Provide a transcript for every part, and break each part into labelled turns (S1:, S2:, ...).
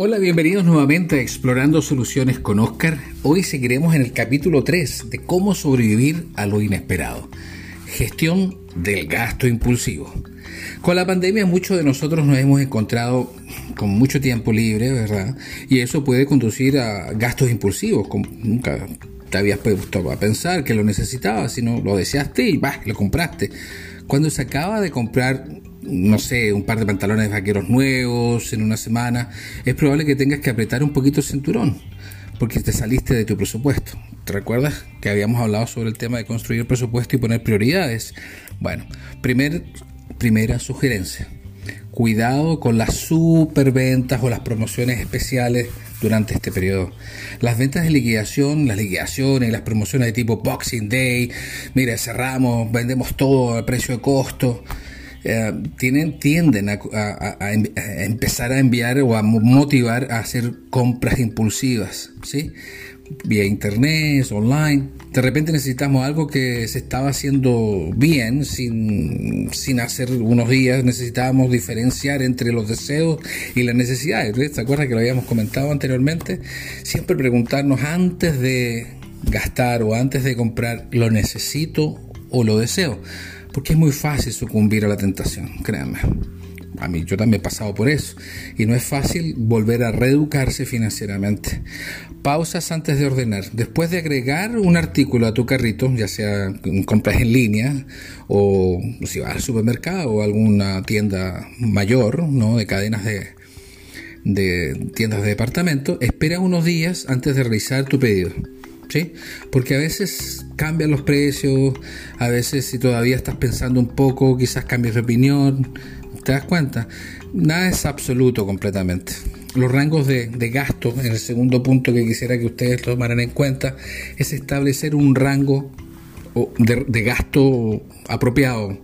S1: Hola, bienvenidos nuevamente a Explorando Soluciones con Oscar. Hoy seguiremos en el capítulo 3 de cómo sobrevivir a lo inesperado. Gestión del gasto impulsivo. Con la pandemia muchos de nosotros nos hemos encontrado con mucho tiempo libre, ¿verdad? Y eso puede conducir a gastos impulsivos, como nunca te habías puesto a pensar que lo necesitabas, sino lo deseaste y vas, lo compraste. Cuando se acaba de comprar no sé, un par de pantalones vaqueros nuevos en una semana, es probable que tengas que apretar un poquito el cinturón, porque te saliste de tu presupuesto. ¿Te recuerdas que habíamos hablado sobre el tema de construir presupuesto y poner prioridades? Bueno, primer, primera sugerencia. Cuidado con las superventas o las promociones especiales durante este periodo. Las ventas de liquidación, las liquidaciones, las promociones de tipo Boxing Day, mira, cerramos, vendemos todo a precio de costo eh, tienen, tienden a, empezar a enviar o a motivar a hacer compras impulsivas, ¿sí? Vía internet, online. De repente necesitamos algo que se estaba haciendo bien, sin, sin hacer unos días. Necesitábamos diferenciar entre los deseos y las necesidades. ¿Te acuerdas que lo habíamos comentado anteriormente? Siempre preguntarnos antes de gastar o antes de comprar, ¿lo necesito o lo deseo? Porque es muy fácil sucumbir a la tentación, créanme. A mí yo también he pasado por eso y no es fácil volver a reeducarse financieramente. Pausas antes de ordenar. Después de agregar un artículo a tu carrito, ya sea compras en línea o si vas al supermercado o alguna tienda mayor, ¿no? de cadenas de, de tiendas de departamento, espera unos días antes de realizar tu pedido. ¿Sí? Porque a veces cambian los precios, a veces si todavía estás pensando un poco, quizás cambies de opinión, ¿te das cuenta? Nada es absoluto completamente. Los rangos de, gasto, en el segundo punto que quisiera que ustedes tomaran en cuenta, es establecer un rango de, de gasto apropiado.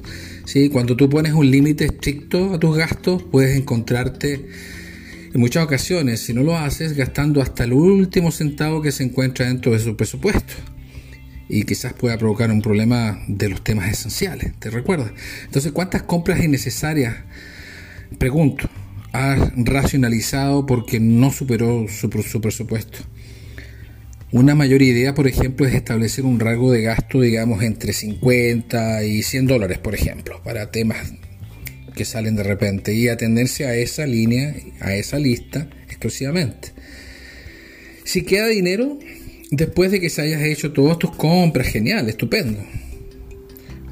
S1: ¿sí? Cuando tú pones un límite estricto a tus gastos, puedes encontrarte en muchas ocasiones, si no lo haces, gastando hasta el último centavo que se encuentra dentro de su presupuesto. Y quizás pueda provocar un problema de los temas esenciales, ¿te recuerdas? Entonces, ¿cuántas compras innecesarias, pregunto, has racionalizado porque no superó su, su presupuesto? Una mayor idea, por ejemplo, es establecer un rango de gasto, digamos, entre 50 y 100 dólares, por ejemplo, para temas que salen de repente y atenderse a esa línea, a esa lista exclusivamente. Si queda dinero, después de que se hayas hecho todas tus compras, genial, estupendo.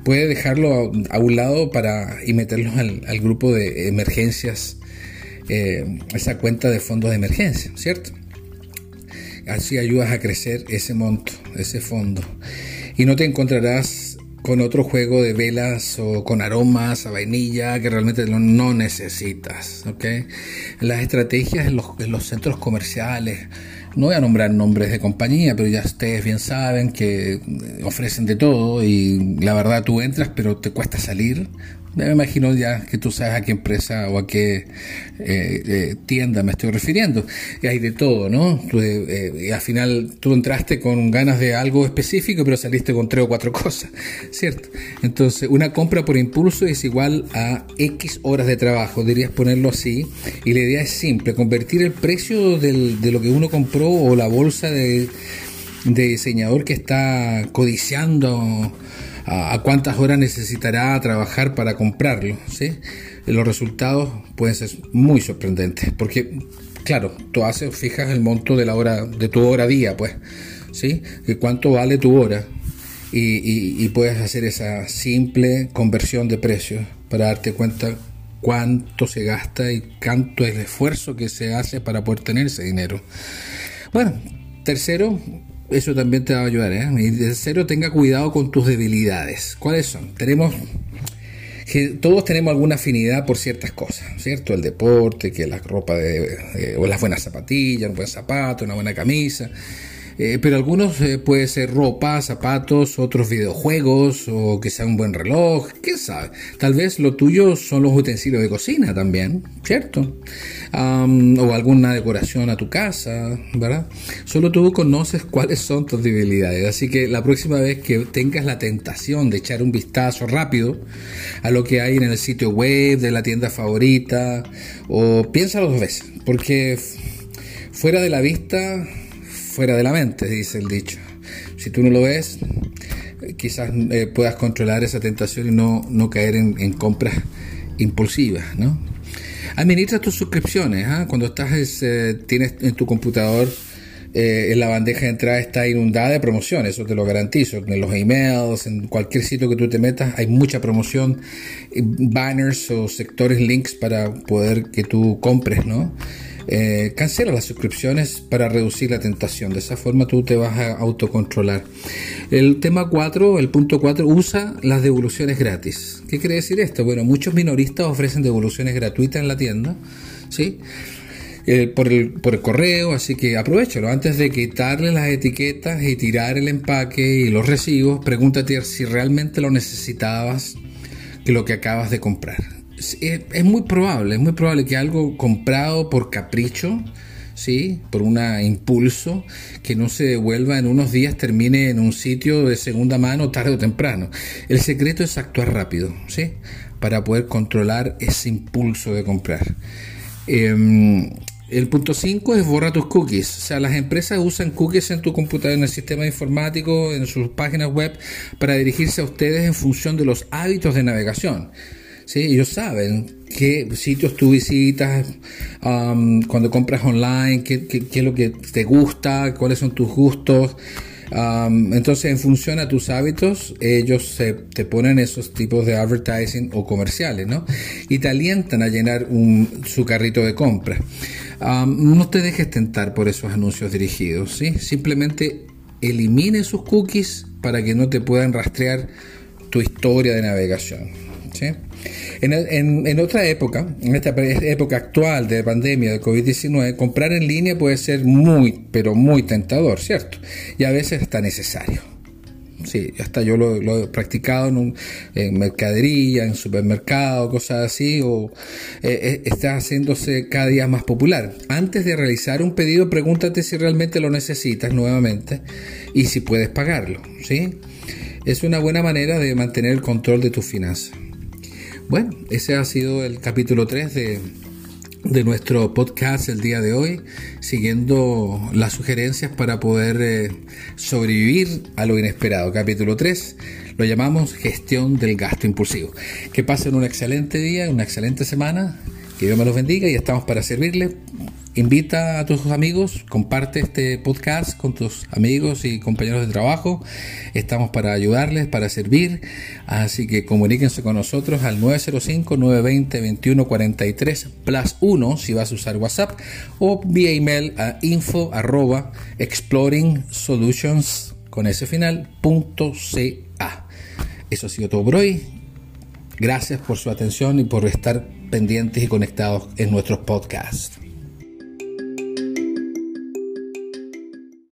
S1: Puedes dejarlo a, un lado para y meterlos al, grupo de emergencias, eh, esa cuenta de fondos de emergencia, ¿cierto? Así ayudas a crecer ese monto, ese fondo. Y no te encontrarás con otro juego de velas o con aromas a vainilla que realmente no necesitas. ¿okay? Las estrategias en los, en los, centros comerciales, no voy a nombrar nombres de compañía, pero ya ustedes bien saben que ofrecen de todo y la verdad tú entras pero te cuesta salir me imagino ya que tú sabes a qué empresa o a qué eh, eh, tienda me estoy refiriendo. Y hay de todo, ¿no? Eh, al final tú entraste con ganas de algo específico, pero saliste con tres o cuatro cosas, ¿cierto? Entonces, una compra por impulso es igual a X horas de trabajo, dirías ponerlo así. Y la idea es simple, convertir el precio de lo que uno compró o la bolsa de diseñador que está codiciando a, cuántas horas necesitará trabajar para comprarlo. ¿sí? Los resultados pueden ser muy sorprendentes, porque, claro, tú haces, fijas el monto de la hora, de tu hora día, pues, ¿sí? cuánto vale tu hora. Y, y, puedes hacer esa simple conversión de precios para darte cuenta cuánto se gasta y cuánto es el esfuerzo que se hace para poder tener ese dinero. Bueno, tercero, eso también te va a ayudar. ¿eh? Y tercero, tenga cuidado con tus debilidades. ¿Cuáles son? Tenemos que todos tenemos alguna afinidad por ciertas cosas, ¿cierto? El deporte, que la ropa de, o las buenas zapatillas, un buen zapato, una buena camisa. Eh, pero algunos eh, puede ser ropa, zapatos, otros videojuegos o que sea un buen reloj, quién sabe. Tal vez lo tuyo son los utensilios de cocina también, ¿cierto? o alguna decoración a tu casa, ¿verdad? Solo tú conoces cuáles son tus debilidades. Así que la próxima vez que tengas la tentación de echar un vistazo rápido a lo que hay en el sitio web de la tienda favorita, o piénsalo dos veces, porque Fuera de la vista, fuera de la mente, dice el dicho. Si tú no lo ves, quizás eh, puedas controlar esa tentación y no, no caer en, compras impulsivas, ¿no? Administra tus suscripciones, ¿ah? cuando estás eh, tienes en tu computador eh, en la bandeja de entrada está inundada de promociones, eso te lo garantizo. En los emails, en cualquier sitio que tú te metas, hay mucha promoción, banners o sectores, links para poder que tú compres, ¿no? Eh, cancela las suscripciones para reducir la tentación. De esa forma tú te vas a autocontrolar. El tema 4, el punto 4, usa las devoluciones gratis. ¿Qué quiere decir esto? Bueno, muchos minoristas ofrecen devoluciones gratuitas en la tienda. ¿sí? Eh, por, el, por el correo, así que aprovechalo. Antes de quitarle las etiquetas y tirar el empaque y los recibos, pregúntate si realmente lo necesitabas que lo que acabas de comprar. Es, muy probable, es muy probable que algo comprado por capricho, ¿sí? por un impulso, que no se devuelva en unos días, termine en un sitio de segunda mano tarde o temprano. El secreto es actuar rápido, ¿sí? para poder controlar ese impulso de comprar. Em, el punto 5 es borra tus cookies. O sea, las empresas usan cookies en tu computadora, en el sistema informático, en sus páginas web, para dirigirse a ustedes en función de los hábitos de navegación. ¿Sí? Ellos saben qué sitios tú visitas, cuando compras online, qué, es lo que te gusta, cuáles son tus gustos. Entonces, en función a tus hábitos, ellos se, te ponen esos tipos de advertising o comerciales, ¿no? Y te alientan a llenar un, su carrito de compra no te dejes tentar por esos anuncios dirigidos, ¿sí? Simplemente elimine sus cookies para que no te puedan rastrear tu historia de navegación, En, otra época, en esta época actual de pandemia de COVID-19, comprar en línea puede ser muy, pero muy tentador, ¿cierto? Y a veces está necesario. Sí, hasta yo lo, he practicado en mercadería, en supermercado, cosas así, o eh, eh, está haciéndose cada día más popular. Antes de realizar un pedido, pregúntate si realmente lo necesitas nuevamente y si puedes pagarlo, ¿sí? Es una buena manera de mantener el control de tus finanzas. Bueno, ese ha sido el capítulo 3 de de nuestro podcast el día de hoy, siguiendo las sugerencias para poder eh, sobrevivir a lo inesperado. Capítulo 3 lo llamamos gestión del gasto impulsivo. Que pasen un excelente día, una excelente semana, que Dios me los bendiga y estamos para servirle invita a tus amigos, comparte este podcast con tus amigos y compañeros de trabajo. Estamos para ayudarles, para servir. Así que comuníquense con nosotros al 905-920-2143 plus 1 si vas a usar WhatsApp o vía email a info arroba con ese final punto ca. Eso ha sido todo por hoy. Gracias por su atención y por estar pendientes y conectados en nuestros podcasts.